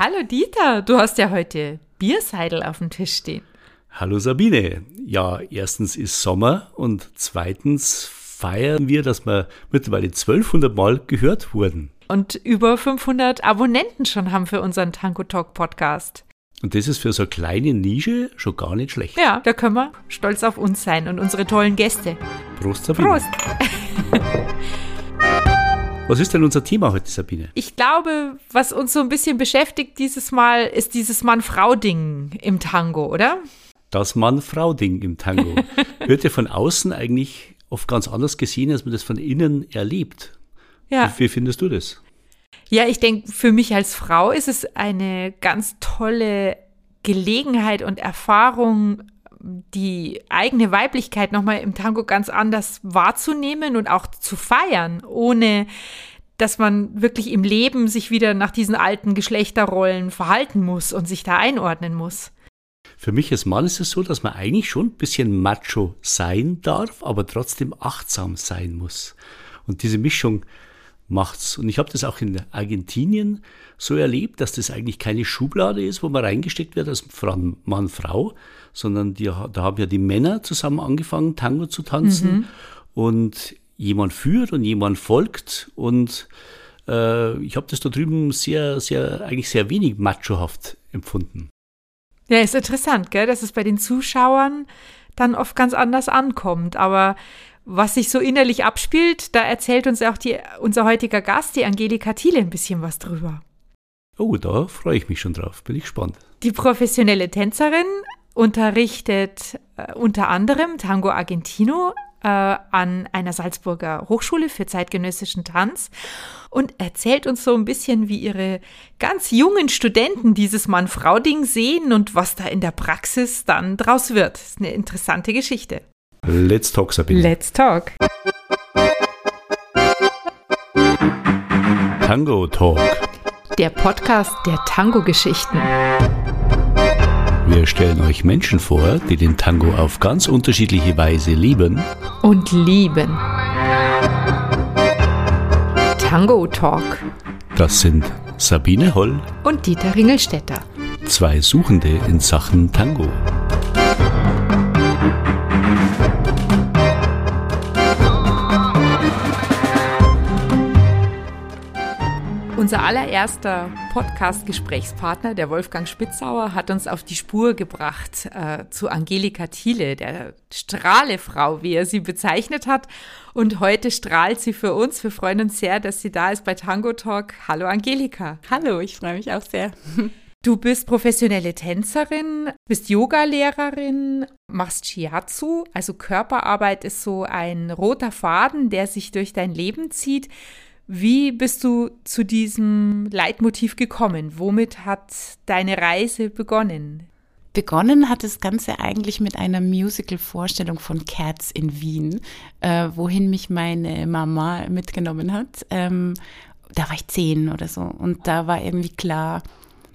Hallo Dieter, du hast ja heute Bierseidel auf dem Tisch stehen. Hallo Sabine. Ja, erstens ist Sommer und zweitens feiern wir, dass wir mittlerweile 1200 Mal gehört wurden. Und über 500 Abonnenten schon haben für unseren Tango Talk Podcast. Und das ist für so eine kleine Nische schon gar nicht schlecht. Ja, da können wir stolz auf uns sein und unsere tollen Gäste. Prost, Sabine. Prost! Was ist denn unser Thema heute, Sabine? Ich glaube, was uns so ein bisschen beschäftigt dieses Mal, ist dieses Mann-Frau-Ding im Tango, oder? Das Mann-Frau-Ding im Tango wird ja von außen eigentlich oft ganz anders gesehen, als man das von innen erlebt. Ja. Wie, wie findest du das? Ja, ich denke, für mich als Frau ist es eine ganz tolle Gelegenheit und Erfahrung, die eigene Weiblichkeit nochmal im Tango ganz anders wahrzunehmen und auch zu feiern, ohne dass man wirklich im Leben sich wieder nach diesen alten Geschlechterrollen verhalten muss und sich da einordnen muss. Für mich als Mann ist es so, dass man eigentlich schon ein bisschen macho sein darf, aber trotzdem achtsam sein muss. Und diese Mischung macht's. Und ich habe das auch in Argentinien so erlebt, dass das eigentlich keine Schublade ist, wo man reingesteckt wird als Mann, Frau, sondern die, da haben ja die Männer zusammen angefangen, Tango zu tanzen. Mhm. Und jemand führt und jemand folgt. Und äh, ich habe das da drüben sehr, sehr, eigentlich sehr wenig machohaft empfunden. Ja, ist interessant, gell, dass es bei den Zuschauern dann oft ganz anders ankommt. Aber was sich so innerlich abspielt, da erzählt uns auch die, unser heutiger Gast, die Angelika Thiele, ein bisschen was drüber. Oh, da freue ich mich schon drauf. Bin ich gespannt. Die professionelle Tänzerin unterrichtet äh, unter anderem Tango Argentino äh, an einer Salzburger Hochschule für zeitgenössischen Tanz und erzählt uns so ein bisschen, wie ihre ganz jungen Studenten dieses Mann-Frau-Ding sehen und was da in der Praxis dann draus wird. Das ist eine interessante Geschichte. Let's talk, Sabine. Let's talk. Tango Talk. Der Podcast der Tango-Geschichten. Wir stellen euch Menschen vor, die den Tango auf ganz unterschiedliche Weise lieben und lieben. Tango Talk. Das sind Sabine Holl und Dieter Ringelstetter. Zwei Suchende in Sachen Tango. Unser allererster Podcast-Gesprächspartner, der Wolfgang Spitzauer, hat uns auf die Spur gebracht äh, zu Angelika Thiele, der Strahlefrau, wie er sie bezeichnet hat. Und heute strahlt sie für uns. Wir freuen uns sehr, dass sie da ist bei Tango Talk. Hallo Angelika. Hallo, ich freue mich auch sehr. Du bist professionelle Tänzerin, bist Yogalehrerin, machst Shiatsu, also Körperarbeit ist so ein roter Faden, der sich durch dein Leben zieht. Wie bist du zu diesem Leitmotiv gekommen? Womit hat deine Reise begonnen? Begonnen hat das Ganze eigentlich mit einer Musical-Vorstellung von Cats in Wien, äh, wohin mich meine Mama mitgenommen hat. Ähm, da war ich zehn oder so und da war irgendwie klar,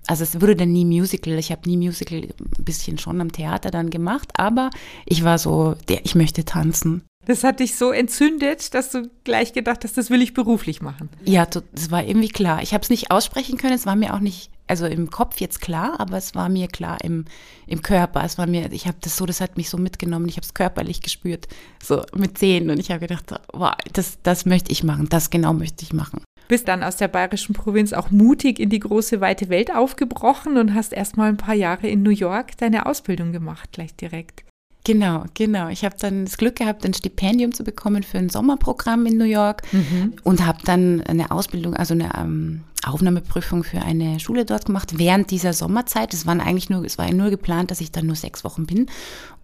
also es wurde dann nie Musical. Ich habe nie Musical, ein bisschen schon am Theater dann gemacht, aber ich war so, der, ich möchte tanzen. Das hat dich so entzündet, dass du gleich gedacht hast, das will ich beruflich machen. Ja, das war irgendwie klar. Ich habe es nicht aussprechen können, es war mir auch nicht, also im Kopf jetzt klar, aber es war mir klar im, im Körper. Es war mir, ich habe das so, das hat mich so mitgenommen, ich habe es körperlich gespürt, so mit Zehen und ich habe gedacht, wow, das, das möchte ich machen, das genau möchte ich machen. Bist dann aus der bayerischen Provinz auch mutig in die große weite Welt aufgebrochen und hast erst mal ein paar Jahre in New York deine Ausbildung gemacht, gleich direkt. Genau, genau. Ich habe dann das Glück gehabt, ein Stipendium zu bekommen für ein Sommerprogramm in New York mhm. und habe dann eine Ausbildung, also eine ähm, Aufnahmeprüfung für eine Schule dort gemacht während dieser Sommerzeit. Es waren eigentlich nur, es war nur geplant, dass ich dann nur sechs Wochen bin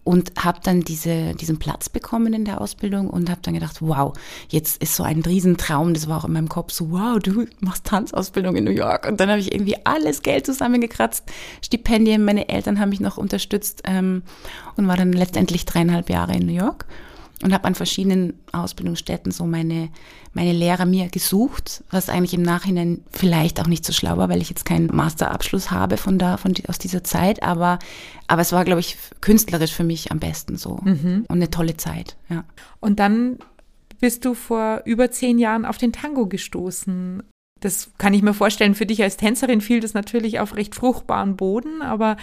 und habe dann diese, diesen Platz bekommen in der Ausbildung und habe dann gedacht, wow, jetzt ist so ein Riesentraum, das war auch in meinem Kopf so, wow, du machst Tanzausbildung in New York. Und dann habe ich irgendwie alles Geld zusammengekratzt, Stipendien, meine Eltern haben mich noch unterstützt ähm, und war dann letztendlich dreieinhalb Jahre in New York und habe an verschiedenen Ausbildungsstätten so meine, meine Lehrer mir gesucht, was eigentlich im Nachhinein vielleicht auch nicht so schlau war, weil ich jetzt keinen Masterabschluss habe von da, von aus dieser Zeit, aber, aber es war, glaube ich, künstlerisch für mich am besten so mhm. und eine tolle Zeit, ja. Und dann bist du vor über zehn Jahren auf den Tango gestoßen. Das kann ich mir vorstellen, für dich als Tänzerin fiel das natürlich auf recht fruchtbaren Boden, aber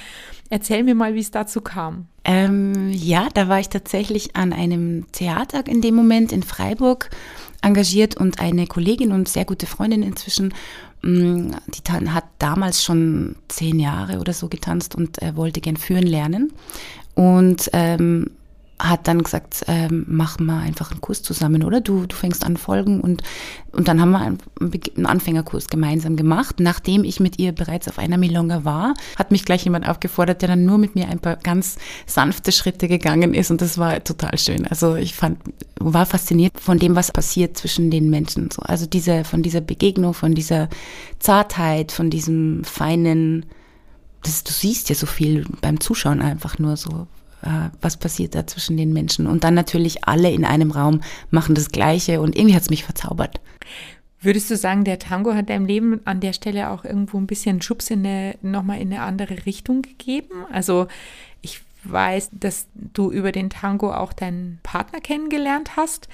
erzähl mir mal, wie es dazu kam. Ähm, ja, da war ich tatsächlich an einem Theater in dem Moment in Freiburg engagiert und eine Kollegin und sehr gute Freundin inzwischen, mm, die hat damals schon zehn Jahre oder so getanzt und äh, wollte gern führen lernen. Und ähm, hat dann gesagt, ähm, machen wir einfach einen Kurs zusammen, oder? Du, du fängst an Folgen und, und dann haben wir einen, Anfängerkurs gemeinsam gemacht. Nachdem ich mit ihr bereits auf einer Milonga war, hat mich gleich jemand aufgefordert, der dann nur mit mir ein paar ganz sanfte Schritte gegangen ist und das war total schön. Also ich fand, war fasziniert von dem, was passiert zwischen den Menschen. So. Also diese, von dieser Begegnung, von dieser Zartheit, von diesem feinen, das, du siehst ja so viel beim Zuschauen einfach nur so, was passiert da zwischen den Menschen. Und dann natürlich alle in einem Raum machen das Gleiche und irgendwie hat es mich verzaubert. Würdest du sagen, der Tango hat deinem Leben an der Stelle auch irgendwo ein bisschen Schubs in eine, nochmal in eine andere Richtung gegeben? Also ich weiß, dass du über den Tango auch deinen Partner kennengelernt hast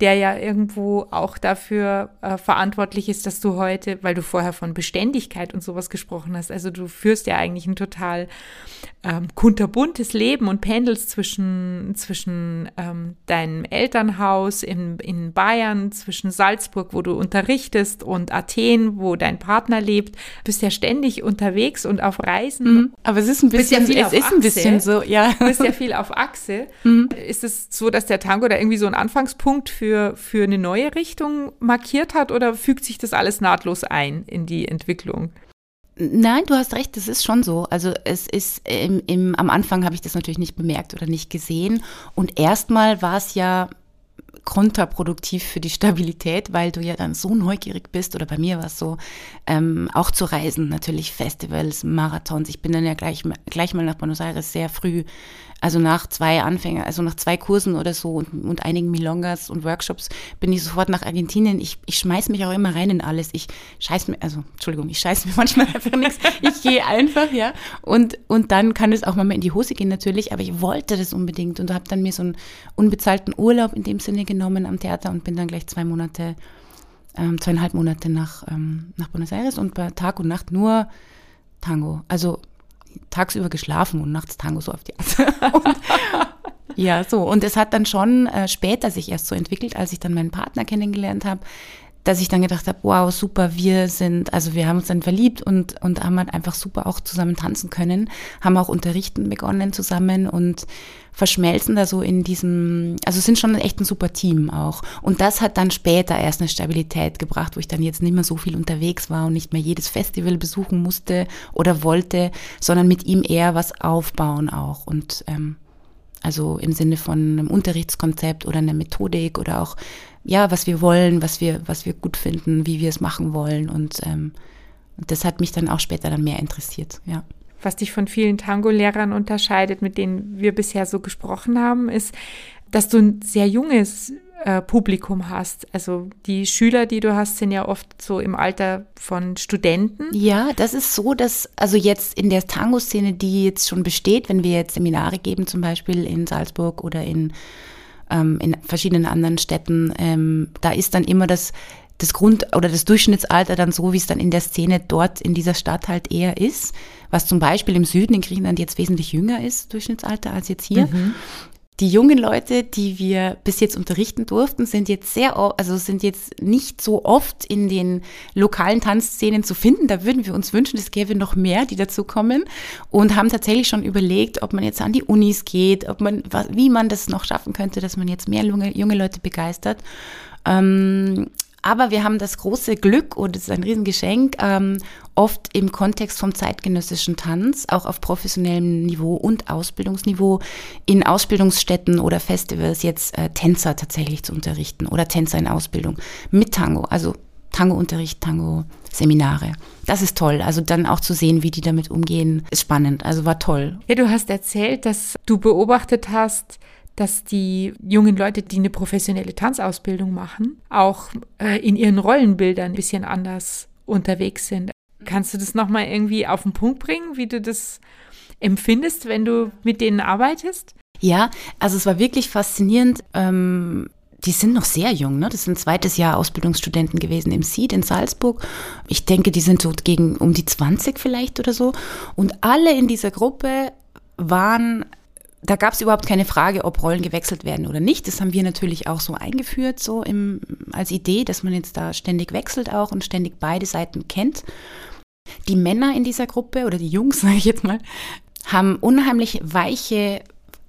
der ja irgendwo auch dafür äh, verantwortlich ist, dass du heute, weil du vorher von Beständigkeit und sowas gesprochen hast, also du führst ja eigentlich ein total ähm, kunterbuntes Leben und pendelst zwischen, zwischen ähm, deinem Elternhaus in, in Bayern, zwischen Salzburg, wo du unterrichtest, und Athen, wo dein Partner lebt, bist ja ständig unterwegs und auf Reisen. Mhm, aber es ist ein bisschen, ja es ist ein bisschen so, ja. Du bist ja viel auf Achse. Mhm. Ist es so, dass der Tango da irgendwie so ein Anfangspunkt für für, für eine neue Richtung markiert hat oder fügt sich das alles nahtlos ein in die Entwicklung? Nein, du hast recht, das ist schon so. Also es ist im, im, am Anfang habe ich das natürlich nicht bemerkt oder nicht gesehen. Und erstmal war es ja kontraproduktiv für die Stabilität, weil du ja dann so neugierig bist, oder bei mir war es so, ähm, auch zu reisen, natürlich Festivals, Marathons. Ich bin dann ja gleich, gleich mal nach Buenos Aires sehr früh also nach zwei Anfänger, also nach zwei Kursen oder so und, und einigen Milongas und Workshops bin ich sofort nach Argentinien. Ich, ich schmeiß mich auch immer rein in alles. Ich scheiß mir, also Entschuldigung, ich scheiß mir manchmal einfach nichts. Ich gehe einfach, ja. Und, und dann kann es auch mal in die Hose gehen natürlich, aber ich wollte das unbedingt und habe dann mir so einen unbezahlten Urlaub in dem Sinne genommen am Theater und bin dann gleich zwei Monate, ähm, zweieinhalb Monate nach, ähm, nach Buenos Aires und bei Tag und Nacht nur Tango. Also tagsüber geschlafen und nachts Tango so auf die Art. ja, so. Und es hat dann schon äh, später sich erst so entwickelt, als ich dann meinen Partner kennengelernt habe, dass ich dann gedacht habe, wow, super, wir sind, also wir haben uns dann verliebt und, und haben halt einfach super auch zusammen tanzen können, haben auch unterrichten begonnen zusammen und verschmelzen da so in diesem, also sind schon echt ein super Team auch. Und das hat dann später erst eine Stabilität gebracht, wo ich dann jetzt nicht mehr so viel unterwegs war und nicht mehr jedes Festival besuchen musste oder wollte, sondern mit ihm eher was aufbauen auch und ähm, also im Sinne von einem Unterrichtskonzept oder einer Methodik oder auch ja, was wir wollen, was wir, was wir gut finden, wie wir es machen wollen. Und ähm, das hat mich dann auch später dann mehr interessiert, ja. Was dich von vielen Tango-Lehrern unterscheidet, mit denen wir bisher so gesprochen haben, ist, dass du ein sehr junges äh, Publikum hast. Also die Schüler, die du hast, sind ja oft so im Alter von Studenten. Ja, das ist so, dass also jetzt in der Tango-Szene, die jetzt schon besteht, wenn wir jetzt Seminare geben, zum Beispiel in Salzburg oder in ähm, in verschiedenen anderen Städten, ähm, da ist dann immer das, das Grund- oder das Durchschnittsalter dann so, wie es dann in der Szene dort in dieser Stadt halt eher ist, was zum Beispiel im Süden in Griechenland jetzt wesentlich jünger ist, Durchschnittsalter, als jetzt hier. Mhm. Die jungen Leute, die wir bis jetzt unterrichten durften, sind jetzt sehr, also sind jetzt nicht so oft in den lokalen Tanzszenen zu finden. Da würden wir uns wünschen, es gäbe noch mehr, die dazu kommen und haben tatsächlich schon überlegt, ob man jetzt an die Unis geht, ob man, wie man das noch schaffen könnte, dass man jetzt mehr junge, junge Leute begeistert. Ähm, aber wir haben das große Glück und es ist ein Riesengeschenk, ähm, oft im Kontext vom zeitgenössischen Tanz, auch auf professionellem Niveau und Ausbildungsniveau, in Ausbildungsstätten oder Festivals jetzt äh, Tänzer tatsächlich zu unterrichten oder Tänzer in Ausbildung mit Tango, also Tango-Unterricht, Tango-Seminare. Das ist toll. Also dann auch zu sehen, wie die damit umgehen, ist spannend. Also war toll. Ja, du hast erzählt, dass du beobachtet hast, dass die jungen Leute, die eine professionelle Tanzausbildung machen, auch äh, in ihren Rollenbildern ein bisschen anders unterwegs sind. Kannst du das nochmal irgendwie auf den Punkt bringen, wie du das empfindest, wenn du mit denen arbeitest? Ja, also es war wirklich faszinierend. Ähm, die sind noch sehr jung, ne? Das sind zweites Jahr Ausbildungsstudenten gewesen im SID in Salzburg. Ich denke, die sind so gegen um die 20 vielleicht oder so. Und alle in dieser Gruppe waren da gab es überhaupt keine Frage, ob Rollen gewechselt werden oder nicht. Das haben wir natürlich auch so eingeführt, so im, als Idee, dass man jetzt da ständig wechselt auch und ständig beide Seiten kennt. Die Männer in dieser Gruppe oder die Jungs, sage ich jetzt mal, haben unheimlich weiche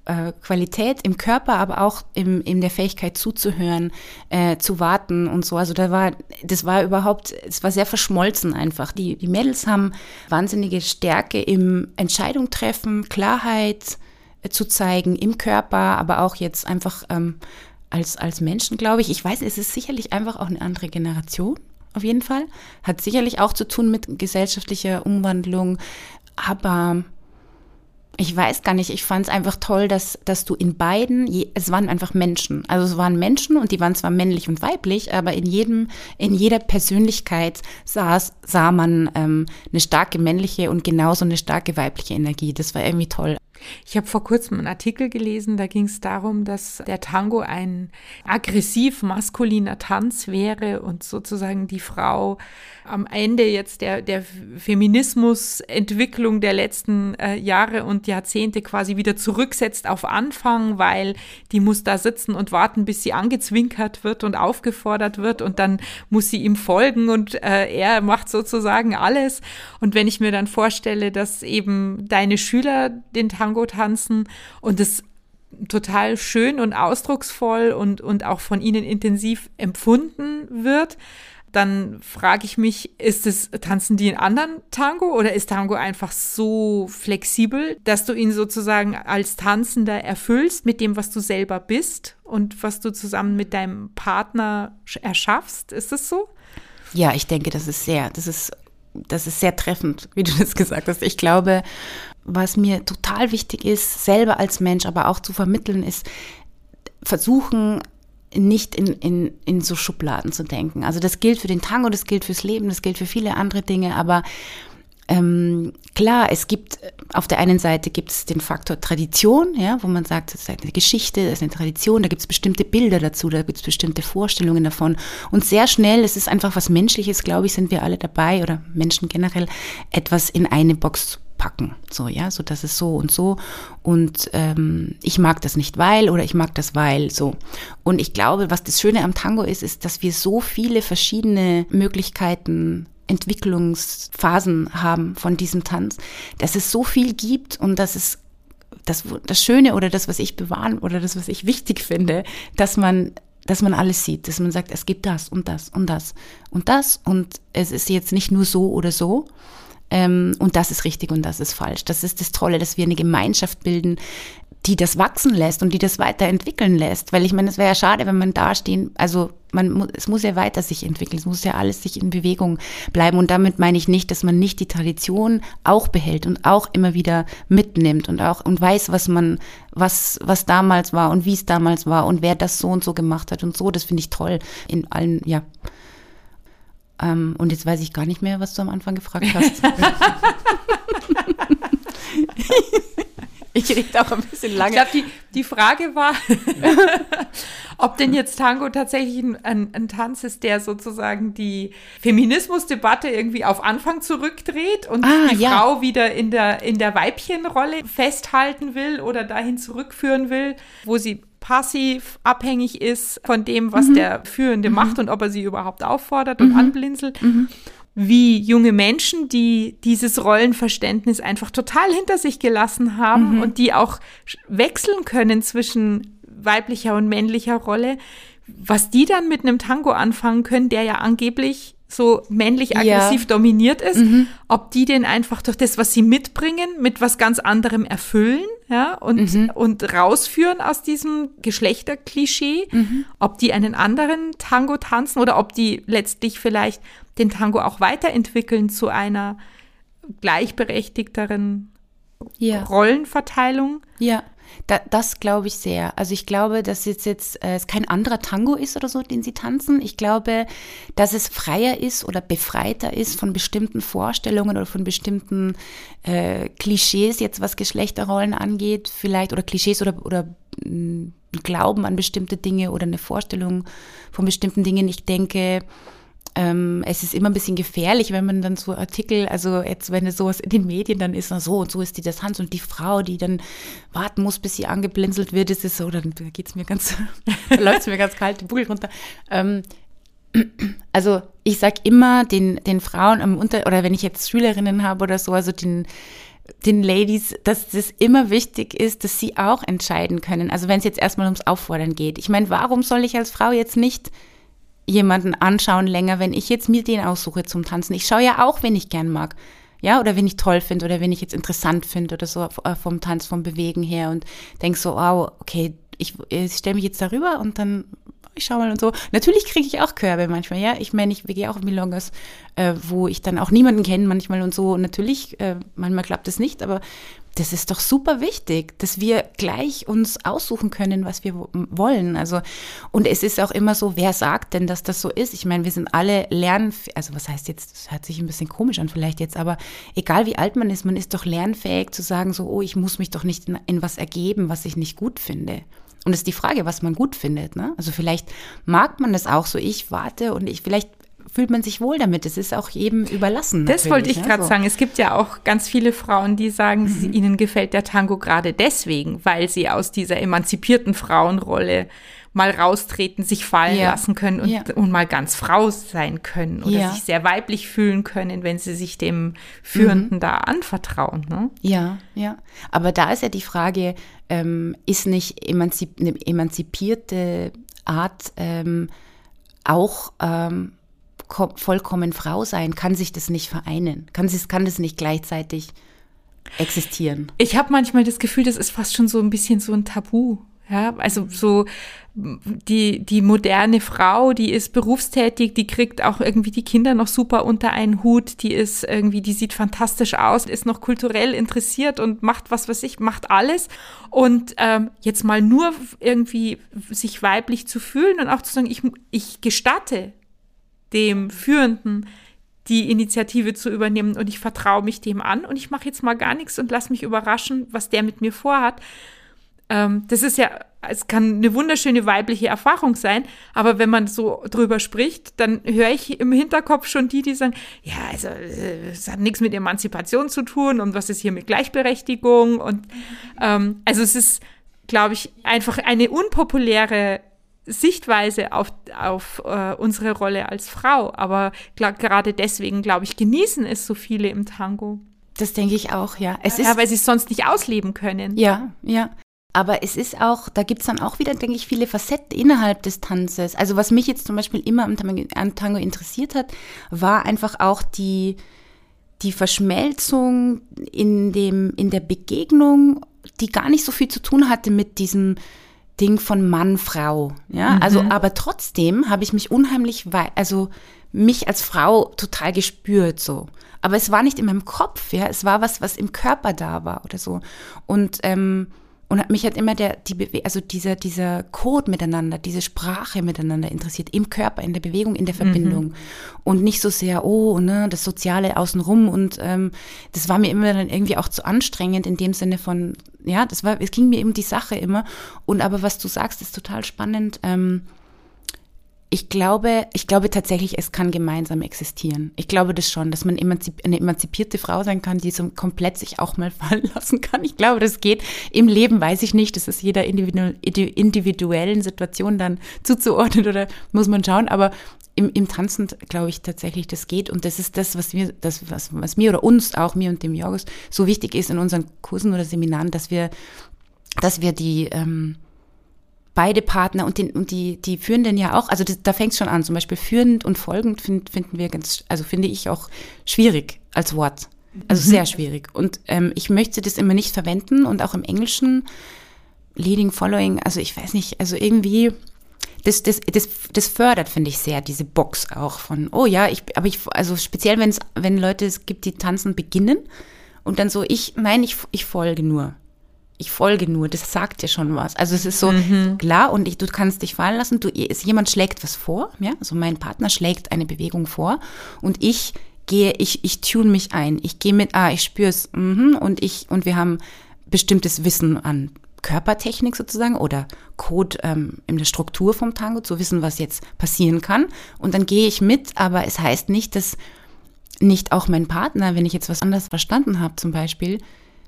äh, Qualität im Körper, aber auch im, in der Fähigkeit zuzuhören, äh, zu warten und so. Also da war, das war überhaupt, es war sehr verschmolzen einfach. Die, die Mädels haben wahnsinnige Stärke im Entscheidung treffen, Klarheit äh, zu zeigen im Körper, aber auch jetzt einfach ähm, als, als Menschen, glaube ich. Ich weiß, es ist sicherlich einfach auch eine andere Generation auf jeden Fall. Hat sicherlich auch zu tun mit gesellschaftlicher Umwandlung, aber ich weiß gar nicht, ich fand es einfach toll, dass, dass du in beiden, es waren einfach Menschen. Also es waren Menschen und die waren zwar männlich und weiblich, aber in jedem, in jeder Persönlichkeit saß, sah man ähm, eine starke männliche und genauso eine starke weibliche Energie. Das war irgendwie toll. Ich habe vor kurzem einen Artikel gelesen, da ging es darum, dass der Tango ein aggressiv maskuliner Tanz wäre und sozusagen die Frau am Ende jetzt der, der Feminismusentwicklung der letzten äh, Jahre und Jahrzehnte quasi wieder zurücksetzt auf Anfang, weil die muss da sitzen und warten, bis sie angezwinkert wird und aufgefordert wird und dann muss sie ihm folgen und äh, er macht sozusagen alles. Und wenn ich mir dann vorstelle, dass eben deine Schüler den Tango Tango tanzen und es total schön und ausdrucksvoll und, und auch von ihnen intensiv empfunden wird, dann frage ich mich, ist es, tanzen die in anderen Tango oder ist Tango einfach so flexibel, dass du ihn sozusagen als Tanzender erfüllst mit dem, was du selber bist und was du zusammen mit deinem Partner erschaffst? Ist es so? Ja, ich denke, das ist sehr, das ist, das ist sehr treffend, wie du das gesagt hast. Ich glaube, was mir total wichtig ist, selber als Mensch, aber auch zu vermitteln, ist, versuchen, nicht in, in, in so Schubladen zu denken. Also das gilt für den Tango, das gilt fürs Leben, das gilt für viele andere Dinge, aber ähm, klar, es gibt auf der einen Seite gibt es den Faktor Tradition, ja, wo man sagt, das ist eine Geschichte, das ist eine Tradition, da gibt es bestimmte Bilder dazu, da gibt es bestimmte Vorstellungen davon. Und sehr schnell, es ist einfach was Menschliches, glaube ich, sind wir alle dabei oder Menschen generell, etwas in eine Box packen. So, ja, so das ist so und so. Und ähm, ich mag das nicht, weil oder ich mag das, weil so. Und ich glaube, was das Schöne am Tango ist, ist, dass wir so viele verschiedene Möglichkeiten Entwicklungsphasen haben von diesem Tanz, dass es so viel gibt und dass es das, das Schöne oder das, was ich bewahren oder das, was ich wichtig finde, dass man dass man alles sieht, dass man sagt, es gibt das und das und das und das und es ist jetzt nicht nur so oder so, ähm, und das ist richtig und das ist falsch. Das ist das Tolle, dass wir eine Gemeinschaft bilden, die das wachsen lässt und die das weiterentwickeln lässt. Weil ich meine, es wäre ja schade, wenn man da stehen, also man, es muss ja weiter sich entwickeln, es muss ja alles sich in Bewegung bleiben. Und damit meine ich nicht, dass man nicht die Tradition auch behält und auch immer wieder mitnimmt und auch und weiß, was man, was, was damals war und wie es damals war und wer das so und so gemacht hat und so. Das finde ich toll in allen, ja. Ähm, und jetzt weiß ich gar nicht mehr, was du am Anfang gefragt hast. ich rede auch ein bisschen lange. Ich glaube, die, die Frage war, ob denn jetzt Tango tatsächlich ein, ein, Tanz ist, der sozusagen die Feminismusdebatte irgendwie auf Anfang zurückdreht und ah, die ja. Frau wieder in der, in der Weibchenrolle festhalten will oder dahin zurückführen will, wo sie passiv abhängig ist von dem, was mhm. der Führende mhm. macht und ob er sie überhaupt auffordert und mhm. anblinzelt. Mhm. Wie junge Menschen, die dieses Rollenverständnis einfach total hinter sich gelassen haben mhm. und die auch wechseln können zwischen weiblicher und männlicher Rolle, was die dann mit einem Tango anfangen können, der ja angeblich so männlich aggressiv ja. dominiert ist, mhm. ob die den einfach durch das, was sie mitbringen, mit was ganz anderem erfüllen, ja, und, mhm. und rausführen aus diesem Geschlechterklischee, mhm. ob die einen anderen Tango tanzen oder ob die letztlich vielleicht den Tango auch weiterentwickeln zu einer gleichberechtigteren ja. Rollenverteilung. Ja. Da, das glaube ich sehr. Also ich glaube, dass jetzt jetzt äh, es kein anderer Tango ist oder so, den sie tanzen. Ich glaube, dass es freier ist oder befreiter ist von bestimmten Vorstellungen oder von bestimmten äh, Klischees jetzt was Geschlechterrollen angeht, vielleicht oder Klischees oder oder mh, mm, Glauben an bestimmte Dinge oder eine Vorstellung von bestimmten Dingen. Ich denke, ähm, es ist immer ein bisschen gefährlich, wenn man dann so Artikel, also jetzt, wenn es sowas in den Medien dann ist, na so und so ist die das Hans und die Frau, die dann warten muss, bis sie angeblinzelt wird, ist es so, dann geht's mir ganz, da läuft's mir ganz kalt die Bugel runter. Ähm, also ich sag immer den, den Frauen am Unter, oder wenn ich jetzt Schülerinnen habe oder so, also den, den Ladies, dass es immer wichtig ist, dass sie auch entscheiden können. Also wenn es jetzt erstmal ums Auffordern geht. Ich meine, warum soll ich als Frau jetzt nicht jemanden anschauen länger, wenn ich jetzt mir den aussuche zum Tanzen. Ich schaue ja auch, wenn ich gern mag. Ja, oder wenn ich toll finde oder wenn ich jetzt interessant finde oder so äh, vom Tanz, vom Bewegen her und denke so, wow, okay, ich, ich stelle mich jetzt darüber und dann ich schau mal und so. Natürlich kriege ich auch Körbe manchmal, ja. Ich meine, ich gehe auch auf Milongas, äh, wo ich dann auch niemanden kenne manchmal und so. Und natürlich, äh, manchmal klappt es nicht, aber das ist doch super wichtig, dass wir gleich uns aussuchen können, was wir wollen. Also, und es ist auch immer so, wer sagt denn, dass das so ist? Ich meine, wir sind alle lernfähig, also was heißt jetzt, das hört sich ein bisschen komisch an vielleicht jetzt, aber egal wie alt man ist, man ist doch lernfähig zu sagen so, oh, ich muss mich doch nicht in, in was ergeben, was ich nicht gut finde. Und es ist die Frage, was man gut findet. Ne? Also vielleicht mag man das auch so, ich warte und ich, vielleicht fühlt man sich wohl damit. Es ist auch jedem überlassen. Das wollte ich ne? gerade so. sagen. Es gibt ja auch ganz viele Frauen, die sagen, mhm. sie, ihnen gefällt der Tango gerade deswegen, weil sie aus dieser emanzipierten Frauenrolle mal raustreten, sich fallen ja. lassen können und, ja. und, mal ganz Frau sein können oder ja. sich sehr weiblich fühlen können, wenn sie sich dem Führenden mhm. da anvertrauen. Ne? Ja, ja. Aber da ist ja die Frage, ähm, ist nicht emanzip eine emanzipierte Art ähm, auch ähm, vollkommen Frau sein? Kann sich das nicht vereinen? Kann, sie, kann das nicht gleichzeitig existieren? Ich habe manchmal das Gefühl, das ist fast schon so ein bisschen so ein Tabu. Ja, also so die, die moderne Frau, die ist berufstätig, die kriegt auch irgendwie die Kinder noch super unter einen Hut, die ist irgendwie, die sieht fantastisch aus, ist noch kulturell interessiert und macht was weiß ich, macht alles. Und ähm, jetzt mal nur irgendwie sich weiblich zu fühlen und auch zu sagen, ich, ich gestatte dem Führenden die Initiative zu übernehmen und ich vertraue mich dem an und ich mache jetzt mal gar nichts und lass mich überraschen, was der mit mir vorhat. Ähm, das ist ja, es kann eine wunderschöne weibliche Erfahrung sein, aber wenn man so drüber spricht, dann höre ich im Hinterkopf schon die, die sagen, ja, also äh, es hat nichts mit Emanzipation zu tun und was ist hier mit Gleichberechtigung und ähm, also es ist, glaube ich, einfach eine unpopuläre Sichtweise auf, auf äh, unsere Rolle als Frau. Aber gerade deswegen, glaube ich, genießen es so viele im Tango. Das denke ich auch, ja. Es ja, ist, weil sie es sonst nicht ausleben können. Ja, ja. Aber es ist auch, da gibt es dann auch wieder, denke ich, viele Facetten innerhalb des Tanzes. Also was mich jetzt zum Beispiel immer am Tango, am Tango interessiert hat, war einfach auch die, die Verschmelzung in, dem, in der Begegnung, die gar nicht so viel zu tun hatte mit diesem Ding von Mann, Frau. Ja, mhm. also, aber trotzdem habe ich mich unheimlich, also mich als Frau total gespürt so. Aber es war nicht in meinem Kopf, ja, es war was, was im Körper da war oder so. Und ähm, und mich hat immer der, die Bewe also dieser, dieser Code miteinander, diese Sprache miteinander interessiert, im Körper, in der Bewegung, in der mhm. Verbindung. Mhm. Und nicht so sehr, oh, ne, das Soziale außenrum. Und ähm, das war mir immer dann irgendwie auch zu anstrengend in dem Sinne von, ja, das war, es ging mir eben die Sache immer. Und aber was du sagst, ist total spannend. Ähm, ich glaube, ich glaube tatsächlich, es kann gemeinsam existieren. Ich glaube das schon, dass man emanzip eine emanzipierte Frau sein kann, die so komplett sich auch mal fallen lassen kann. Ich glaube, das geht. Im Leben weiß ich nicht, das ist jeder individuellen Situation dann zuzuordnen oder muss man schauen. Aber im, im Tanzen glaube ich tatsächlich, das geht. Und das ist das, was mir, das, was, was mir oder uns, auch mir und dem Jorgos, so wichtig ist in unseren Kursen oder Seminaren, dass wir, dass wir die, ähm, beide Partner und, den, und die, die Führenden ja auch, also das, da fängt es schon an, zum Beispiel führend und folgend find, finden wir ganz, also finde ich auch schwierig als Wort. Also mhm. sehr schwierig. Und ähm, ich möchte das immer nicht verwenden und auch im Englischen Leading, Following, also ich weiß nicht, also irgendwie, das, das, das, das fördert, finde ich sehr, diese Box auch von, oh ja, ich, aber ich, also speziell, wenn es, wenn Leute es gibt, die tanzen beginnen und dann so, ich, nein, ich, ich folge nur ich folge nur, das sagt dir schon was. Also es ist so mhm. klar und ich, du kannst dich fallen lassen, du, ist, jemand schlägt was vor, ja, also mein Partner schlägt eine Bewegung vor und ich gehe, ich, ich tune mich ein, ich gehe mit, ah, ich spüre es, mhm, und ich, und wir haben bestimmtes Wissen an Körpertechnik sozusagen oder Code ähm, in der Struktur vom Tango, zu wissen, was jetzt passieren kann. Und dann gehe ich mit, aber es heißt nicht, dass nicht auch mein Partner, wenn ich jetzt was anderes verstanden habe zum Beispiel,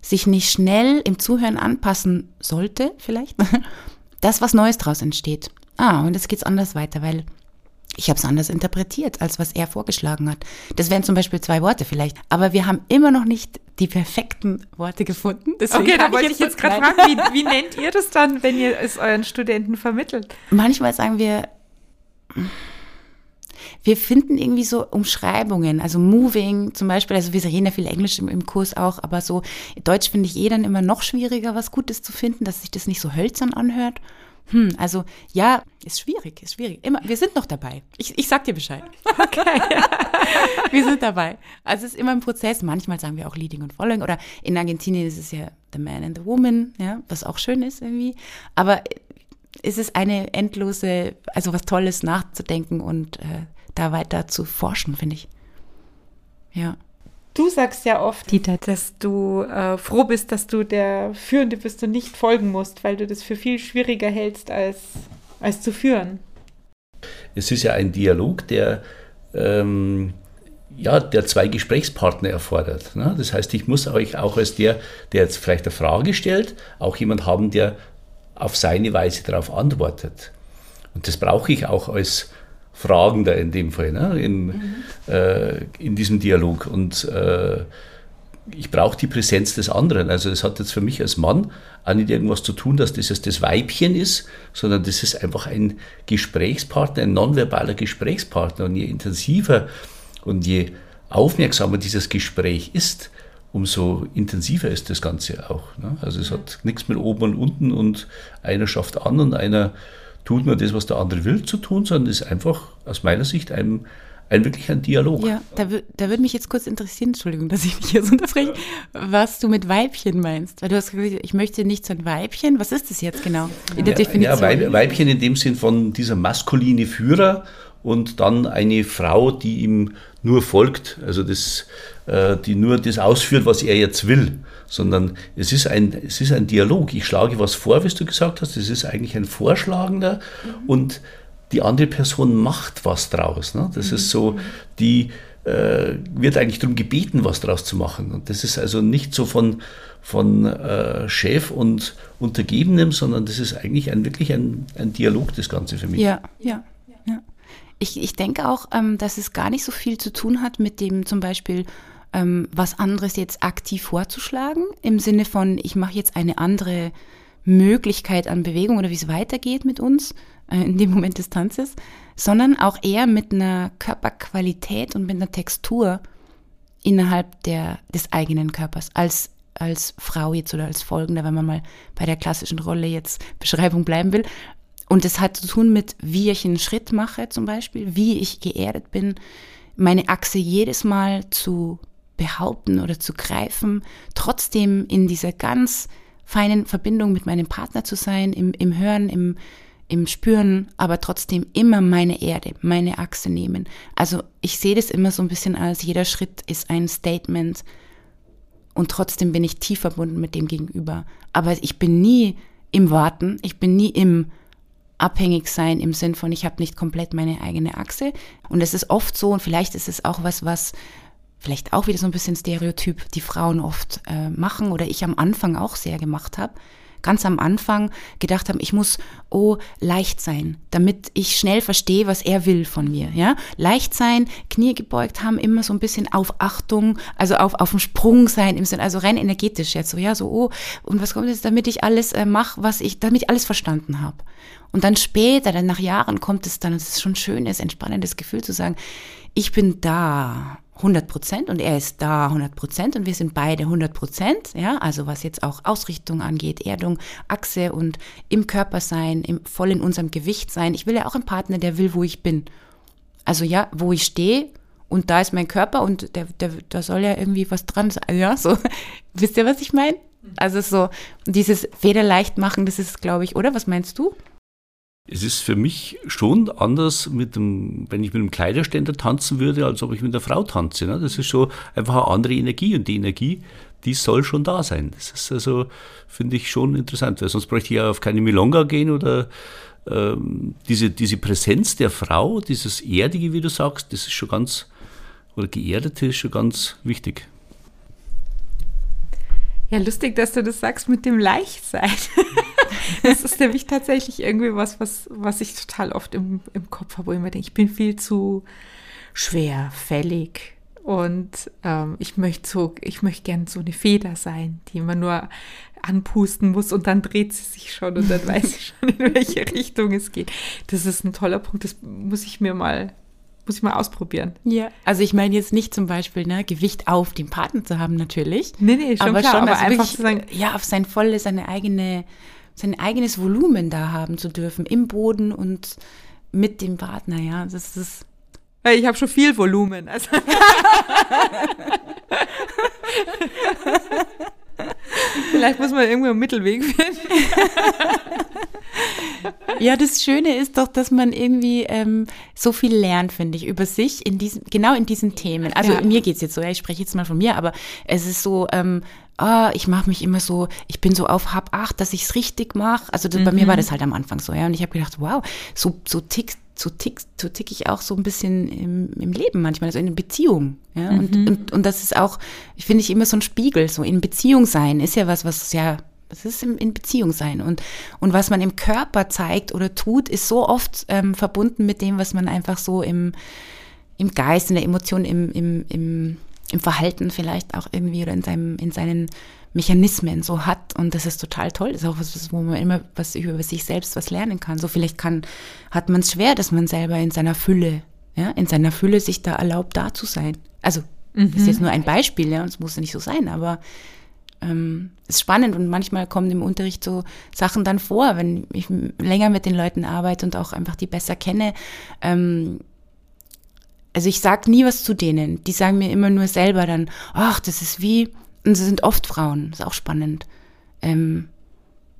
sich nicht schnell im Zuhören anpassen sollte, vielleicht, dass was Neues draus entsteht. Ah, und jetzt geht's anders weiter, weil ich habe es anders interpretiert, als was er vorgeschlagen hat. Das wären zum Beispiel zwei Worte vielleicht. Aber wir haben immer noch nicht die perfekten Worte gefunden. Deswegen okay, da wollte ich jetzt gerade fragen, wie, wie nennt ihr das dann, wenn ihr es euren Studenten vermittelt? Manchmal sagen wir, wir finden irgendwie so Umschreibungen, also moving zum Beispiel, also wir reden ja viel Englisch im, im Kurs auch, aber so Deutsch finde ich eh dann immer noch schwieriger, was Gutes zu finden, dass sich das nicht so hölzern anhört. Hm, also ja, ist schwierig, ist schwierig. Immer, wir sind noch dabei. Ich, ich sag dir Bescheid. Okay. wir sind dabei. Also es ist immer ein Prozess. Manchmal sagen wir auch Leading und Following. Oder in Argentinien ist es ja The Man and the Woman, ja, was auch schön ist irgendwie. Aber es ist eine endlose, also was Tolles nachzudenken und äh, da weiter zu forschen, finde ich. Ja. Du sagst ja oft, Dieter, dass du äh, froh bist, dass du der Führende bist und nicht folgen musst, weil du das für viel schwieriger hältst, als, als zu führen. Es ist ja ein Dialog, der, ähm, ja, der zwei Gesprächspartner erfordert. Ne? Das heißt, ich muss euch auch als der, der jetzt vielleicht eine Frage stellt, auch jemand haben, der auf seine Weise darauf antwortet. Und das brauche ich auch als Fragender in dem Fall, ne? in, mhm. äh, in diesem Dialog. Und äh, ich brauche die Präsenz des anderen. Also das hat jetzt für mich als Mann auch nicht irgendwas zu tun, dass das jetzt das Weibchen ist, sondern das ist einfach ein Gesprächspartner, ein nonverbaler Gesprächspartner. Und je intensiver und je aufmerksamer dieses Gespräch ist, umso intensiver ist das Ganze auch. Ne? Also es hat nichts mit oben und unten und einer schafft an und einer tut nur das, was der andere will, zu tun, sondern es ist einfach aus meiner Sicht ein, ein wirklich ein Dialog. Ja, da, da würde mich jetzt kurz interessieren, Entschuldigung, dass ich mich so unterbreche, was du mit Weibchen meinst. Weil du hast gesagt, ich möchte nicht so ein Weibchen. Was ist das jetzt genau in der ja, Definition? Ja, Weibchen in dem Sinn von dieser maskuline Führer und dann eine Frau, die ihm nur folgt, also das, äh, die nur das ausführt, was er jetzt will sondern es ist ein, es ist ein Dialog. Ich schlage was vor, wie du gesagt hast, es ist eigentlich ein Vorschlagender mhm. und die andere Person macht was draus. Ne? Das mhm. ist so, die äh, wird eigentlich darum gebeten, was draus zu machen. Und das ist also nicht so von, von äh, Chef und Untergebenem, sondern das ist eigentlich ein, wirklich ein, ein Dialog, das Ganze für mich. Ja, ja, ja. Ich, ich denke auch, ähm, dass es gar nicht so viel zu tun hat mit dem zum Beispiel ähm, was anderes jetzt aktiv vorzuschlagen, im Sinne von, ich mache jetzt eine andere Möglichkeit an Bewegung oder wie es weitergeht mit uns äh, in dem Moment des Tanzes, sondern auch eher mit einer Körperqualität und mit einer Textur innerhalb der, des eigenen Körpers als als Frau jetzt oder als Folgender, wenn man mal bei der klassischen Rolle jetzt Beschreibung bleiben will. Und das hat zu tun mit, wie ich einen Schritt mache zum Beispiel, wie ich geerdet bin, meine Achse jedes Mal zu behaupten oder zu greifen, trotzdem in dieser ganz feinen Verbindung mit meinem Partner zu sein, im, im Hören, im, im Spüren, aber trotzdem immer meine Erde, meine Achse nehmen. Also ich sehe das immer so ein bisschen als jeder Schritt ist ein Statement und trotzdem bin ich tief verbunden mit dem Gegenüber. Aber ich bin nie im Warten, ich bin nie im abhängig sein im Sinn von, ich habe nicht komplett meine eigene Achse. Und es ist oft so, und vielleicht ist es auch was, was vielleicht auch wieder so ein bisschen Stereotyp, die Frauen oft äh, machen oder ich am Anfang auch sehr gemacht habe. Ganz am Anfang gedacht haben, ich muss oh leicht sein, damit ich schnell verstehe, was er will von mir. Ja, leicht sein, Knie gebeugt haben, immer so ein bisschen auf Achtung, also auf auf dem Sprung sein im Sinne, also rein energetisch jetzt so ja so oh und was kommt jetzt, damit ich alles äh, mache, was ich, damit ich alles verstanden habe. Und dann später, dann nach Jahren kommt es dann, und es ist schon ein schönes, entspannendes Gefühl zu sagen, ich bin da 100 Prozent und er ist da 100 Prozent und wir sind beide 100 Prozent, ja, also was jetzt auch Ausrichtung angeht, Erdung, Achse und im Körper sein, im, voll in unserem Gewicht sein. Ich will ja auch einen Partner, der will, wo ich bin. Also ja, wo ich stehe und da ist mein Körper und der, der, da soll ja irgendwie was dran sein, ja, so. Wisst ihr, was ich meine? Also so dieses Federleicht machen, das ist, glaube ich, oder? Was meinst du? Es ist für mich schon anders, mit dem, wenn ich mit einem Kleiderständer tanzen würde, als ob ich mit einer Frau tanze. Ne? Das ist schon einfach eine andere Energie und die Energie die soll schon da sein. Das ist also, finde ich, schon interessant, weil sonst bräuchte ich ja auf keine Milonga gehen oder ähm, diese, diese Präsenz der Frau, dieses Erdige, wie du sagst, das ist schon ganz, oder Geerdete ist schon ganz wichtig. Ja, lustig, dass du das sagst mit dem Leichtsein. das ist nämlich tatsächlich irgendwie was, was, was ich total oft im, im Kopf habe, wo ich mir denke, ich bin viel zu schwerfällig. Und ähm, ich möchte so, ich möchte gern so eine Feder sein, die man nur anpusten muss und dann dreht sie sich schon und dann weiß ich schon, in welche Richtung es geht. Das ist ein toller Punkt, das muss ich mir mal muss ich mal ausprobieren. Ja. Also ich meine jetzt nicht zum Beispiel, ne, Gewicht auf den Partner zu haben natürlich. Nee, nee, schon aber klar, schon aber also einfach wirklich, zu sagen, ja, auf sein volles, seine eigene, sein eigenes Volumen da haben zu dürfen, im Boden und mit dem Partner, ja. Das ist. Ich habe schon viel Volumen. Also Vielleicht muss man irgendwo einen Mittelweg finden. Ja, das Schöne ist doch, dass man irgendwie ähm, so viel lernt, finde ich, über sich in diesem, genau in diesen Themen. Also Ja. mir geht's jetzt so, ja, ich spreche jetzt mal von mir, aber es ist so, ähm, ah, ich mache mich immer so, ich bin so auf Hab acht, dass ich's richtig mache. Also das, bei mir war das halt am Anfang so, ja. Und ich habe gedacht, wow, so, so tick, so tick, so tick ich auch so ein bisschen im, im Leben manchmal, also in Beziehung. Ja. Und, und, und das ist auch, ich finde ich immer so ein Spiegel, so in Beziehung sein ist ja was, was ja das ist im, in Beziehung sein. Und, und was man im Körper zeigt oder tut, ist so oft ähm, verbunden mit dem, was man einfach so im, im Geist, in der Emotion, im, im, im, im Verhalten vielleicht auch irgendwie oder in, seinem, in seinen Mechanismen so hat. Und das ist total toll. Das ist auch was, wo man immer was über sich selbst was lernen kann. So vielleicht kann, hat man es schwer, dass man selber in seiner Fülle, ja, in seiner Fülle sich da erlaubt, da zu sein. Also, ist jetzt nur ein Beispiel, ja, und es muss ja nicht so sein, aber ähm, ist spannend und manchmal kommen im Unterricht so Sachen dann vor, wenn ich länger mit den Leuten arbeite und auch einfach die besser kenne. Ähm, also ich sage nie was zu denen. Die sagen mir immer nur selber dann, ach, das ist wie, und sie sind oft Frauen, ist auch spannend. Ähm,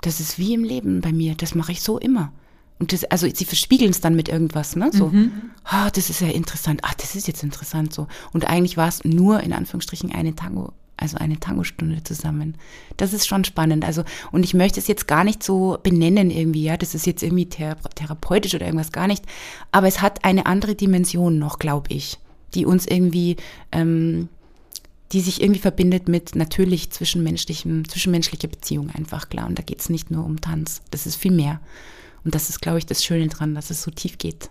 das ist wie im Leben bei mir, das mache ich so immer. Und das, also sie verspiegeln es dann mit irgendwas, ne? So, ah, das ist ja interessant, ah, das ist jetzt interessant so. Und eigentlich war es nur in Anführungsstrichen eine Tango, also eine Tango-Stunde zusammen. Das ist schon spannend. Also, und ich möchte es jetzt gar nicht so benennen irgendwie, ja, das ist jetzt irgendwie thera therapeutisch oder irgendwas gar nicht. Aber es hat eine andere Dimension noch, glaube ich, die uns irgendwie, ähm, die sich irgendwie verbindet mit natürlich zwischenmenschlichem, zwischenmenschlicher Beziehung einfach, klar. Und da geht es nicht nur um Tanz. Das ist viel mehr. Und das ist, glaube ich, das Schöne dran, dass es so tief geht.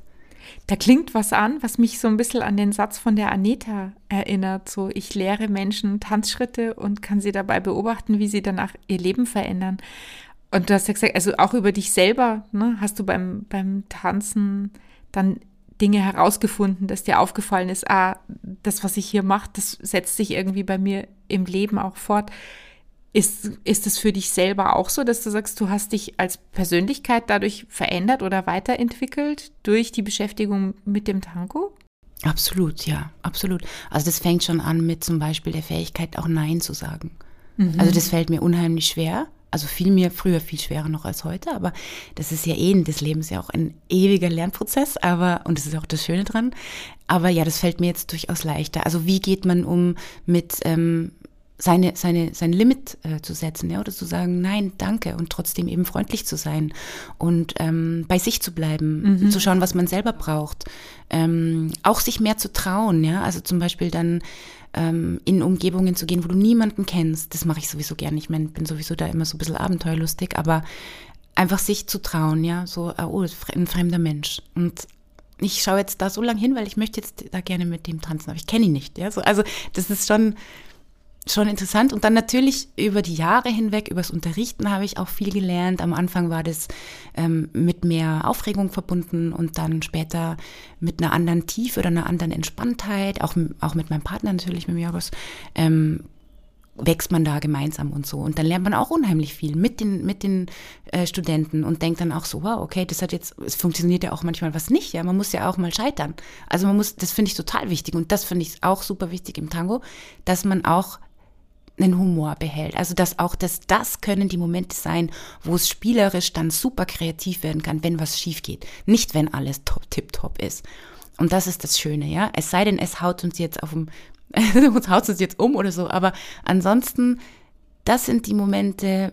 Da klingt was an, was mich so ein bisschen an den Satz von der Aneta erinnert. So, ich lehre Menschen Tanzschritte und kann sie dabei beobachten, wie sie danach ihr Leben verändern. Und du hast ja gesagt, also auch über dich selber, ne, hast du beim, beim Tanzen dann Dinge herausgefunden, dass dir aufgefallen ist, ah, das, was ich hier mache, das setzt sich irgendwie bei mir im Leben auch fort. Ist, ist es für dich selber auch so, dass du sagst, du hast dich als Persönlichkeit dadurch verändert oder weiterentwickelt durch die Beschäftigung mit dem Tango? Absolut, ja, absolut. Also das fängt schon an mit zum Beispiel der Fähigkeit, auch Nein zu sagen. Also das fällt mir unheimlich schwer. Also viel mir früher viel schwerer noch als heute, aber das ist ja eh des Lebens ja auch ein ewiger Lernprozess, aber und das ist auch das Schöne dran. Aber ja, das fällt mir jetzt durchaus leichter. Also wie geht man um mit ähm, seine, seine, sein Limit äh, zu setzen, ja, oder zu sagen, nein, danke und trotzdem eben freundlich zu sein und ähm, bei sich zu bleiben, zu schauen, was man selber braucht, ähm, auch sich mehr zu trauen, ja, also zum Beispiel dann ähm, in Umgebungen zu gehen, wo du niemanden kennst, das mache ich sowieso gerne, ich mein, bin sowieso da immer so ein bisschen abenteuerlustig, aber einfach sich zu trauen, ja, so, ah, oh, ein fremder Mensch. Und ich schaue jetzt da so lang hin, weil ich möchte jetzt da gerne mit dem tanzen, aber ich kenne ihn nicht, ja, so, also das ist schon, schon interessant. Und dann natürlich über die Jahre hinweg, übers Unterrichten habe ich auch viel gelernt. Am Anfang war das ähm, mit mehr Aufregung verbunden und dann später mit einer anderen Tiefe oder einer anderen Entspanntheit, auch, auch mit meinem Partner natürlich, mit Jorgos, ähm, wächst man da gemeinsam und so. Und dann lernt man auch unheimlich viel mit den, mit den äh, Studenten und denkt dann auch so, wow, okay, das hat jetzt, es funktioniert ja auch manchmal was nicht, ja, man muss ja auch mal scheitern. Also man muss, das finde ich total wichtig und das finde ich auch super wichtig im Tango, dass man auch einen Humor behält. Also dass auch das, das können die Momente sein, wo es spielerisch dann super kreativ werden kann, wenn was schief geht. Nicht, wenn alles top, tip top ist. Und das ist das Schöne, ja. Es sei denn, es haut uns jetzt auf dem, uns haut es jetzt um oder so. Aber ansonsten, das sind die Momente,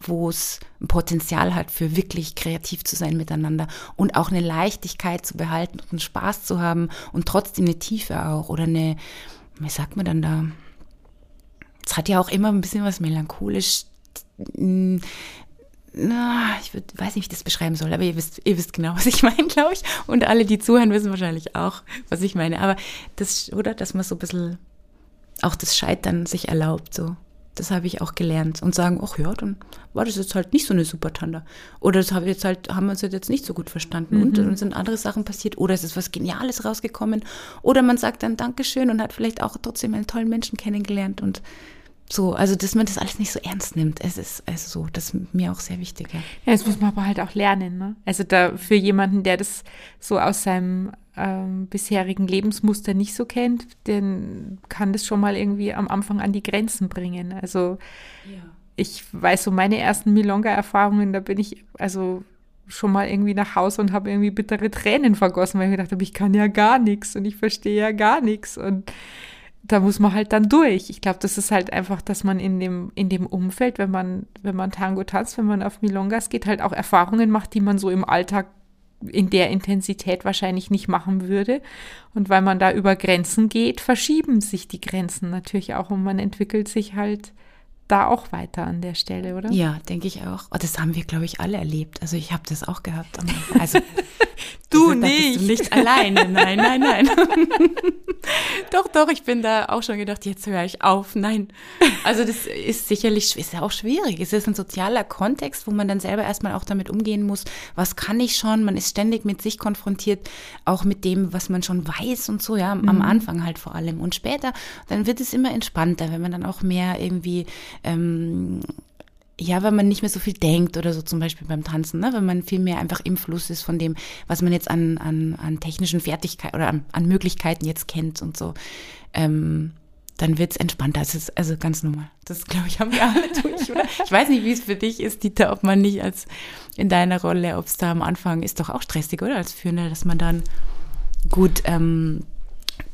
wo es ein Potenzial hat, für wirklich kreativ zu sein miteinander und auch eine Leichtigkeit zu behalten und einen Spaß zu haben und trotzdem eine Tiefe auch oder eine, wie sagt man dann da? Es hat ja auch immer ein bisschen was melancholisch. Na, ich würd, weiß nicht, wie ich das beschreiben soll, aber ihr wisst, ihr wisst genau, was ich meine, glaube ich. Und alle, die zuhören, wissen wahrscheinlich auch, was ich meine. Aber das, oder, dass man so ein bisschen auch das Scheitern sich erlaubt, so. Das habe ich auch gelernt und sagen, ach ja, dann war das jetzt halt nicht so eine super Tanda. Oder das habe jetzt halt, haben wir uns jetzt nicht so gut verstanden mhm. und dann sind andere Sachen passiert oder es ist was Geniales rausgekommen. Oder man sagt dann Dankeschön und hat vielleicht auch trotzdem einen tollen Menschen kennengelernt und so, also dass man das alles nicht so ernst nimmt. Es ist also so, das ist mir auch sehr wichtig. Ja, ja das muss man aber halt auch lernen. Ne? Also da für jemanden, der das so aus seinem ähm, bisherigen Lebensmuster nicht so kennt, den kann das schon mal irgendwie am Anfang an die Grenzen bringen. Also ja. ich weiß so meine ersten Milonga-Erfahrungen, da bin ich also schon mal irgendwie nach Hause und habe irgendwie bittere Tränen vergossen, weil ich mir gedacht habe, ich kann ja gar nichts und ich verstehe ja gar nichts und da muss man halt dann durch. Ich glaube, das ist halt einfach, dass man in dem, in dem Umfeld, wenn man, wenn man Tango tanzt, wenn man auf Milongas geht, halt auch Erfahrungen macht, die man so im Alltag in der Intensität wahrscheinlich nicht machen würde. Und weil man da über Grenzen geht, verschieben sich die Grenzen natürlich auch und man entwickelt sich halt da auch weiter an der Stelle, oder? Ja, denke ich auch. Oh, das haben wir, glaube ich, alle erlebt. Also ich habe das auch gehabt. Also du also, nicht. Du nicht alleine. Nein, nein, nein. doch, doch, ich bin da auch schon gedacht, jetzt höre ich auf. Nein. Also das ist sicherlich, ist ja auch schwierig. Es ist ein sozialer Kontext, wo man dann selber erstmal auch damit umgehen muss. Was kann ich schon? Man ist ständig mit sich konfrontiert, auch mit dem, was man schon weiß und so, ja, am mhm. Anfang halt vor allem. Und später, dann wird es immer entspannter, wenn man dann auch mehr irgendwie ähm, ja, wenn man nicht mehr so viel denkt oder so zum Beispiel beim Tanzen, ne? wenn man viel mehr einfach im Fluss ist von dem, was man jetzt an, an, an technischen Fertigkeiten oder an, an Möglichkeiten jetzt kennt und so, ähm, dann wird's entspannter. Das ist also ganz normal. Das, glaube ich, haben wir alle durch, oder? Ich weiß nicht, wie es für dich ist, Dieter, ob man nicht als in deiner Rolle, ob es da am Anfang ist doch auch stressig, oder? Als Führender, dass man dann gut ähm,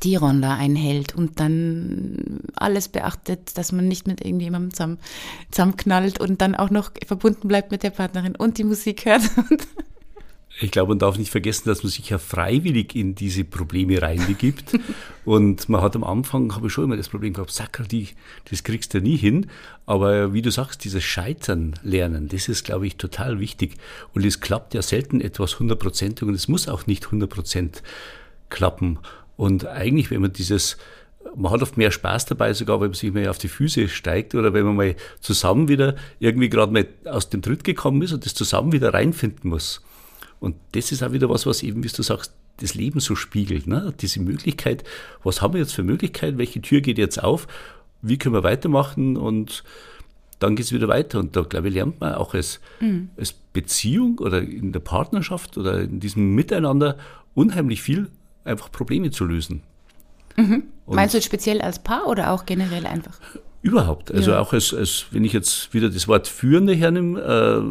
die Ronda einhält und dann alles beachtet, dass man nicht mit irgendjemandem zusammen, zusammenknallt und dann auch noch verbunden bleibt mit der Partnerin und die Musik hört. Ich glaube, man darf nicht vergessen, dass man sich ja freiwillig in diese Probleme reinbegibt. und man hat am Anfang, habe ich schon immer das Problem gehabt, die, das kriegst du nie hin. Aber wie du sagst, dieses Scheitern lernen, das ist, glaube ich, total wichtig. Und es klappt ja selten etwas hundertprozentig und es muss auch nicht hundertprozentig klappen. Und eigentlich, wenn man dieses, man hat oft mehr Spaß dabei, sogar wenn man sich mehr auf die Füße steigt oder wenn man mal zusammen wieder irgendwie gerade mal aus dem Tritt gekommen ist und das zusammen wieder reinfinden muss. Und das ist auch wieder was, was eben, wie du sagst, das Leben so spiegelt. Ne? Diese Möglichkeit, was haben wir jetzt für Möglichkeiten, welche Tür geht jetzt auf, wie können wir weitermachen und dann geht es wieder weiter. Und da, glaube ich, lernt man auch als, mhm. als Beziehung oder in der Partnerschaft oder in diesem Miteinander unheimlich viel einfach Probleme zu lösen. Mhm. Meinst du jetzt speziell als Paar oder auch generell einfach? Überhaupt. Also ja. auch als, als, wenn ich jetzt wieder das Wort Führende hernehme, äh,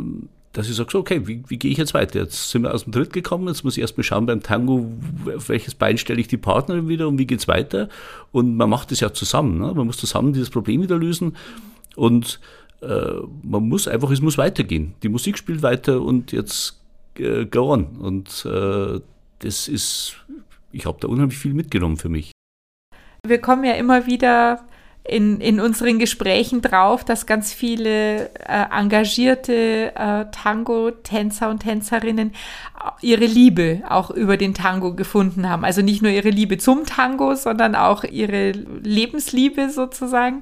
dass ich sage, so, okay, wie, wie gehe ich jetzt weiter? Jetzt sind wir aus dem Dritt gekommen, jetzt muss ich erstmal schauen beim Tango, auf welches Bein stelle ich die Partnerin wieder und wie geht's weiter? Und man macht das ja zusammen. Ne? Man muss zusammen dieses Problem wieder lösen und äh, man muss einfach, es muss weitergehen. Die Musik spielt weiter und jetzt äh, go on. Und äh, das ist ich habe da unheimlich viel mitgenommen für mich. Wir kommen ja immer wieder in, in unseren Gesprächen drauf, dass ganz viele äh, engagierte äh, Tango-Tänzer und Tänzerinnen ihre Liebe auch über den Tango gefunden haben. Also nicht nur ihre Liebe zum Tango, sondern auch ihre Lebensliebe sozusagen.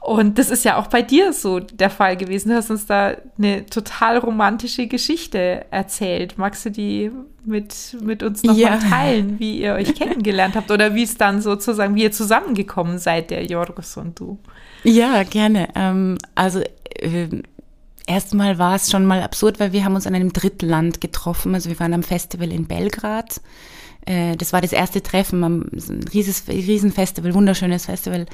Und das ist ja auch bei dir so der Fall gewesen. Du hast uns da eine total romantische Geschichte erzählt. Magst du die mit, mit uns nochmal ja. teilen, wie ihr euch kennengelernt habt oder wie es dann sozusagen, wie ihr zusammengekommen seid, der Jorgos und du? Ja, gerne. Ähm, also äh, erstmal war es schon mal absurd, weil wir haben uns an einem Drittland getroffen. Also wir waren am Festival in Belgrad Äh, das war das erste Treffen ein rieses, Riesenfestival, wunderschönes Festival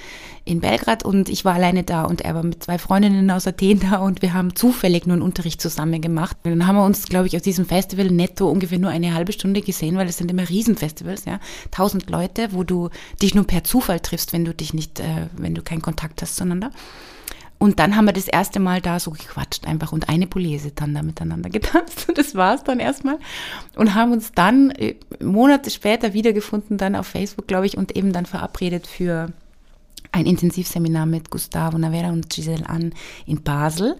in Belgrad und ich war alleine da und er war mit zwei Freundinnen aus Athen da und wir haben zufällig nur einen Unterricht zusammen gemacht. Und dann haben wir uns, glaube ich, aus diesem Festival netto ungefähr nur eine halbe Stunde gesehen, weil es sind immer Riesenfestivals, ja. Tausend Leute, wo du dich nur per Zufall triffst, wenn du dich nicht, äh, wenn du keinen Kontakt hast zueinander. Und dann haben wir das erste Mal da so gequatscht einfach und eine Polese dann da miteinander getanzt. Und das war es dann erstmal. Und haben uns dann äh, Monate später wiedergefunden, dann auf Facebook, glaube ich, und eben dann verabredet für ein Intensivseminar mit Gustavo Navera und Giselle Ann in Basel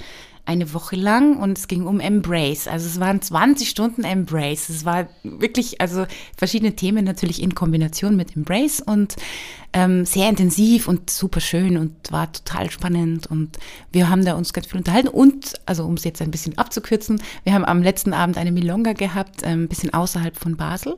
eine Woche lang und es ging um Embrace. Also es waren 20 Stunden Embrace. Es war wirklich, also verschiedene Themen natürlich in Kombination mit Embrace und ähm, sehr intensiv und super schön und war total spannend und wir haben da uns ganz viel unterhalten und, also um es jetzt ein bisschen abzukürzen, wir haben am letzten Abend eine Milonga gehabt, ähm, ein bisschen außerhalb von Basel.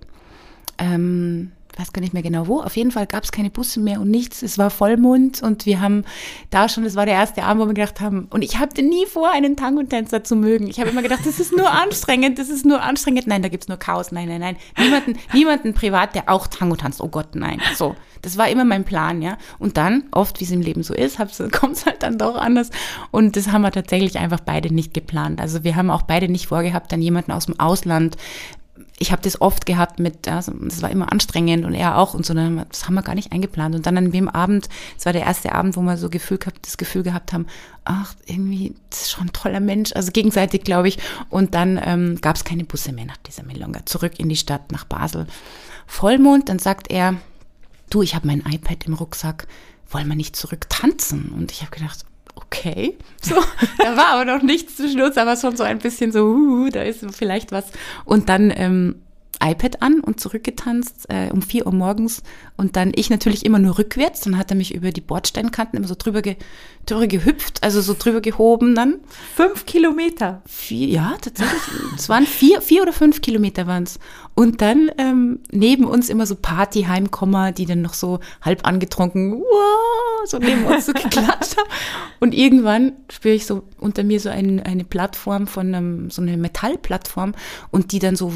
Ähm, weiß gar nicht mehr genau wo. Auf jeden Fall gab es keine Busse mehr und nichts. Es war Vollmond und wir haben da schon, das war der erste Abend, wo wir gedacht haben, und ich hatte nie vor, einen Tango-Tänzer zu mögen. Ich habe immer gedacht, das ist nur anstrengend, das ist nur anstrengend. Nein, da gibt's nur Chaos. Nein, nein, nein. Niemanden, niemanden privat, der auch Tango tanzt. Oh Gott, nein. So. Das war immer mein Plan, ja. Und dann, oft wie es im Leben so ist, kommt es halt dann doch anders. Und das haben wir tatsächlich einfach beide nicht geplant. Also wir haben auch beide nicht vorgehabt, dann jemanden aus dem Ausland ich habe das oft gehabt mit, also das war immer anstrengend und er auch und so, das haben wir gar nicht eingeplant. Und dann an dem Abend, es war der erste Abend, wo wir so Gefühl gehabt, das Gefühl gehabt haben, ach, irgendwie, das ist schon ein toller Mensch, also gegenseitig, glaube ich. Und dann ähm, gab es keine Busse mehr nach dieser Melonga, zurück in die Stadt, nach Basel. Vollmond, dann sagt er, du, ich habe mein iPad im Rucksack, wollen wir nicht zurück tanzen? Und ich habe gedacht, okay. So, da war aber noch nichts zwischen uns, aber schon so ein bisschen so, uh, da ist vielleicht was. Und dann ähm, iPad an und zurückgetanzt äh, um vier Uhr morgens und dann ich natürlich immer nur rückwärts. Dann hat er mich über die Bordsteinkanten immer so drüber, ge, drüber gehüpft, also so drüber gehoben dann. Fünf Kilometer? Vier, ja, tatsächlich. es waren vier, vier oder fünf Kilometer waren es. Und dann ähm, neben uns immer so Partyheimkommer, die dann noch so halb angetrunken, wow, so neben uns so geklatscht haben. Und irgendwann spüre ich so unter mir so ein, eine Plattform von einem, so eine Metallplattform und die dann so,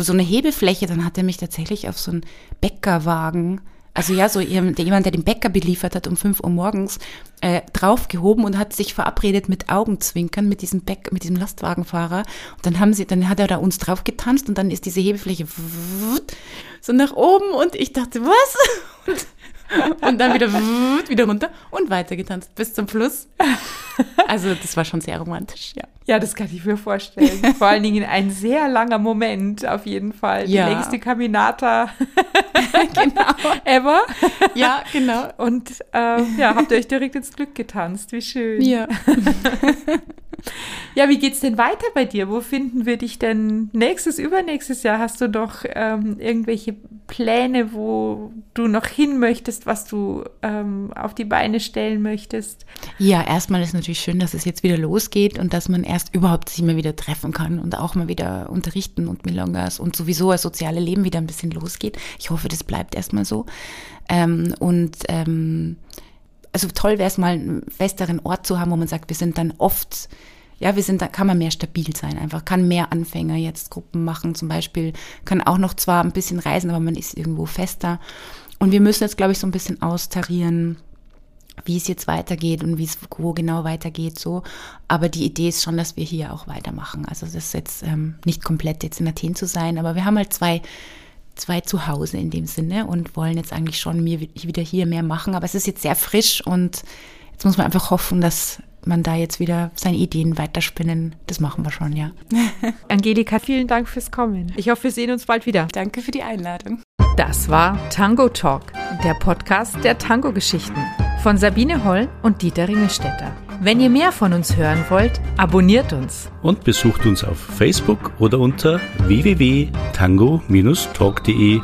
so eine Hebefläche, dann hat er mich tatsächlich auf so einen Bäckerwagen also ja, so jemand, der den Bäcker beliefert hat um 5 Uhr morgens, äh, draufgehoben und hat sich verabredet mit Augenzwinkern mit diesem Bäck, mit diesem Lastwagenfahrer. Und dann haben sie, dann hat er da uns drauf getanzt und dann ist diese Hebefläche so nach oben und ich dachte, was? Und und dann wieder, wieder runter und weiter getanzt bis zum Fluss. Also das war schon sehr romantisch, ja. Ja, das kann ich mir vorstellen. Vor allen Dingen ein sehr langer Moment auf jeden Fall. Die ja. längste Caminata genau. ever. Ja, genau. Und äh, ja, habt ihr euch direkt ins Glück getanzt. Wie schön. Ja. Ja, wie geht's denn weiter bei dir? Wo finden wir dich denn nächstes, übernächstes Jahr? Hast du doch ähm, irgendwelche Pläne, wo du noch hin möchtest, was du ähm, auf die Beine stellen möchtest? Ja, erstmal ist natürlich schön, dass es jetzt wieder losgeht und dass man erst überhaupt sich mal wieder treffen kann und auch mal wieder unterrichten und Milongas und sowieso das soziale Leben wieder ein bisschen losgeht. Ich hoffe, das bleibt erstmal so. Ähm, und ähm, also toll wäre es mal einen festeren Ort zu haben, wo man sagt, wir sind dann oft ja, wir sind, da kann man mehr stabil sein, einfach kann mehr Anfänger jetzt Gruppen machen, zum Beispiel, kann auch noch zwar ein bisschen reisen, aber man ist irgendwo fester. Und wir müssen jetzt, glaube ich, so ein bisschen austarieren, wie es jetzt weitergeht und wie es wo genau weitergeht, so. Aber die Idee ist schon, dass wir hier auch weitermachen. Also das ist jetzt ähm, nicht komplett jetzt in Athen zu sein, aber wir haben halt zwei zwei Zuhause in dem Sinne und wollen jetzt eigentlich schon mir wieder hier mehr machen. Aber es ist jetzt sehr frisch und jetzt muss man einfach hoffen, dass man da jetzt wieder seine Ideen weiterspinnen. Das machen wir schon, ja. Angelika, vielen Dank fürs Kommen. Ich hoffe, wir sehen uns bald wieder. Danke für die Einladung. Das war Tango Talk, der Podcast der Tango-Geschichten von Sabine Holl und Dieter Ringelstetter. Wenn ihr mehr von uns hören wollt, abonniert uns. Und besucht uns auf Facebook oder unter www.tango-talk.de